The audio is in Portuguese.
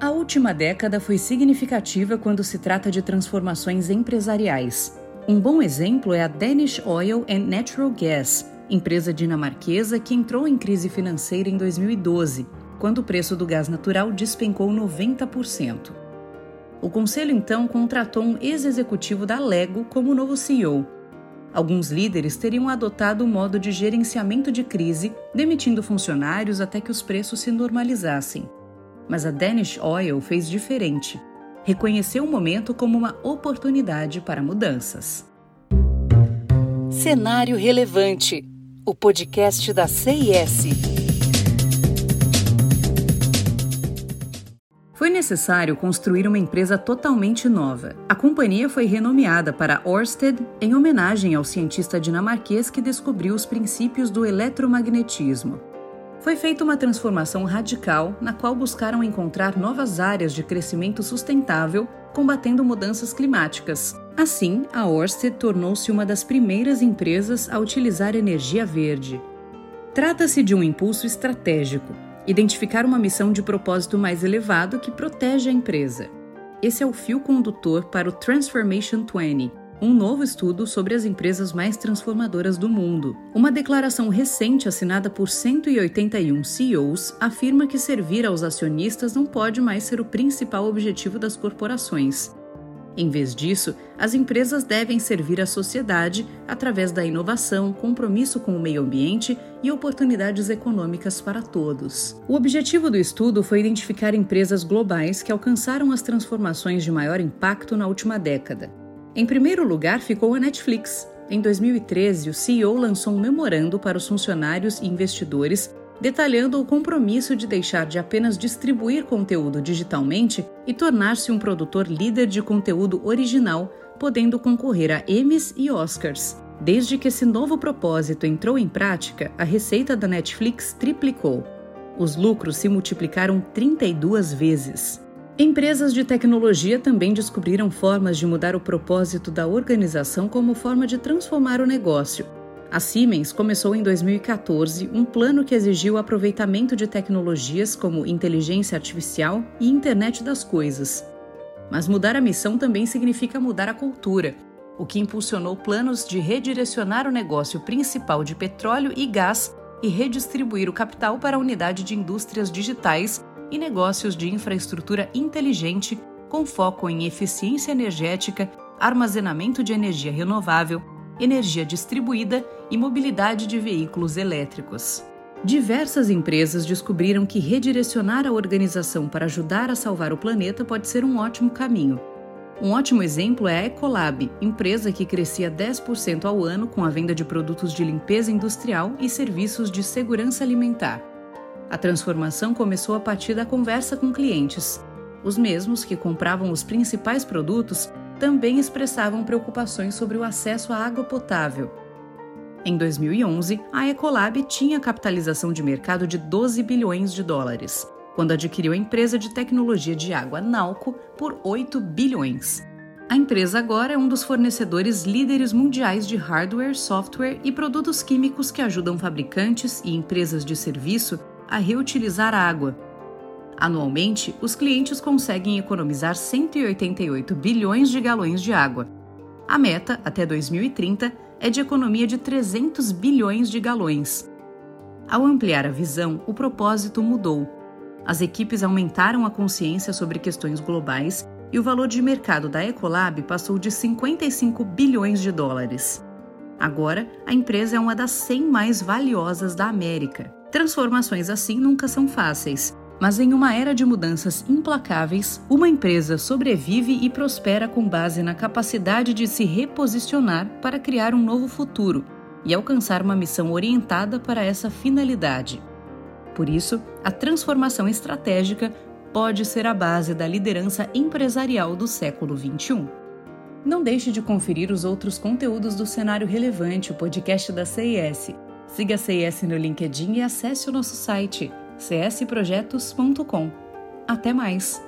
A última década foi significativa quando se trata de transformações empresariais. Um bom exemplo é a Danish Oil and Natural Gas, empresa dinamarquesa que entrou em crise financeira em 2012, quando o preço do gás natural despencou 90%. O conselho então contratou um ex-executivo da Lego como novo CEO. Alguns líderes teriam adotado o modo de gerenciamento de crise, demitindo funcionários até que os preços se normalizassem. Mas a Danish Oil fez diferente. Reconheceu o momento como uma oportunidade para mudanças. Cenário Relevante o podcast da CIS. Foi necessário construir uma empresa totalmente nova. A companhia foi renomeada para Ørsted em homenagem ao cientista dinamarquês que descobriu os princípios do eletromagnetismo. Foi feita uma transformação radical na qual buscaram encontrar novas áreas de crescimento sustentável, combatendo mudanças climáticas. Assim, a Ørsted tornou-se uma das primeiras empresas a utilizar energia verde. Trata-se de um impulso estratégico, identificar uma missão de propósito mais elevado que protege a empresa. Esse é o fio condutor para o Transformation 20, um novo estudo sobre as empresas mais transformadoras do mundo. Uma declaração recente assinada por 181 CEOs afirma que servir aos acionistas não pode mais ser o principal objetivo das corporações. Em vez disso, as empresas devem servir a sociedade através da inovação, compromisso com o meio ambiente e oportunidades econômicas para todos. O objetivo do estudo foi identificar empresas globais que alcançaram as transformações de maior impacto na última década. Em primeiro lugar ficou a Netflix. Em 2013, o CEO lançou um memorando para os funcionários e investidores detalhando o compromisso de deixar de apenas distribuir conteúdo digitalmente e tornar-se um produtor líder de conteúdo original, podendo concorrer a Emmys e Oscars. Desde que esse novo propósito entrou em prática, a receita da Netflix triplicou. Os lucros se multiplicaram 32 vezes. Empresas de tecnologia também descobriram formas de mudar o propósito da organização como forma de transformar o negócio. A Siemens começou em 2014 um plano que exigiu o aproveitamento de tecnologias como inteligência artificial e internet das coisas. Mas mudar a missão também significa mudar a cultura, o que impulsionou planos de redirecionar o negócio principal de petróleo e gás e redistribuir o capital para a unidade de indústrias digitais e negócios de infraestrutura inteligente com foco em eficiência energética, armazenamento de energia renovável, energia distribuída e mobilidade de veículos elétricos. Diversas empresas descobriram que redirecionar a organização para ajudar a salvar o planeta pode ser um ótimo caminho. Um ótimo exemplo é a Ecolab, empresa que crescia 10% ao ano com a venda de produtos de limpeza industrial e serviços de segurança alimentar. A transformação começou a partir da conversa com clientes. Os mesmos que compravam os principais produtos também expressavam preocupações sobre o acesso à água potável. Em 2011, a Ecolab tinha capitalização de mercado de 12 bilhões de dólares, quando adquiriu a empresa de tecnologia de água Nalco por 8 bilhões. A empresa agora é um dos fornecedores líderes mundiais de hardware, software e produtos químicos que ajudam fabricantes e empresas de serviço a reutilizar água. Anualmente, os clientes conseguem economizar 188 bilhões de galões de água. A meta, até 2030, é de economia de 300 bilhões de galões. Ao ampliar a visão, o propósito mudou. As equipes aumentaram a consciência sobre questões globais e o valor de mercado da Ecolab passou de 55 bilhões de dólares. Agora, a empresa é uma das 100 mais valiosas da América. Transformações assim nunca são fáceis, mas em uma era de mudanças implacáveis, uma empresa sobrevive e prospera com base na capacidade de se reposicionar para criar um novo futuro e alcançar uma missão orientada para essa finalidade. Por isso, a transformação estratégica pode ser a base da liderança empresarial do século XXI. Não deixe de conferir os outros conteúdos do Cenário Relevante, o podcast da CIS. Siga a CIS no LinkedIn e acesse o nosso site csprojetos.com. Até mais!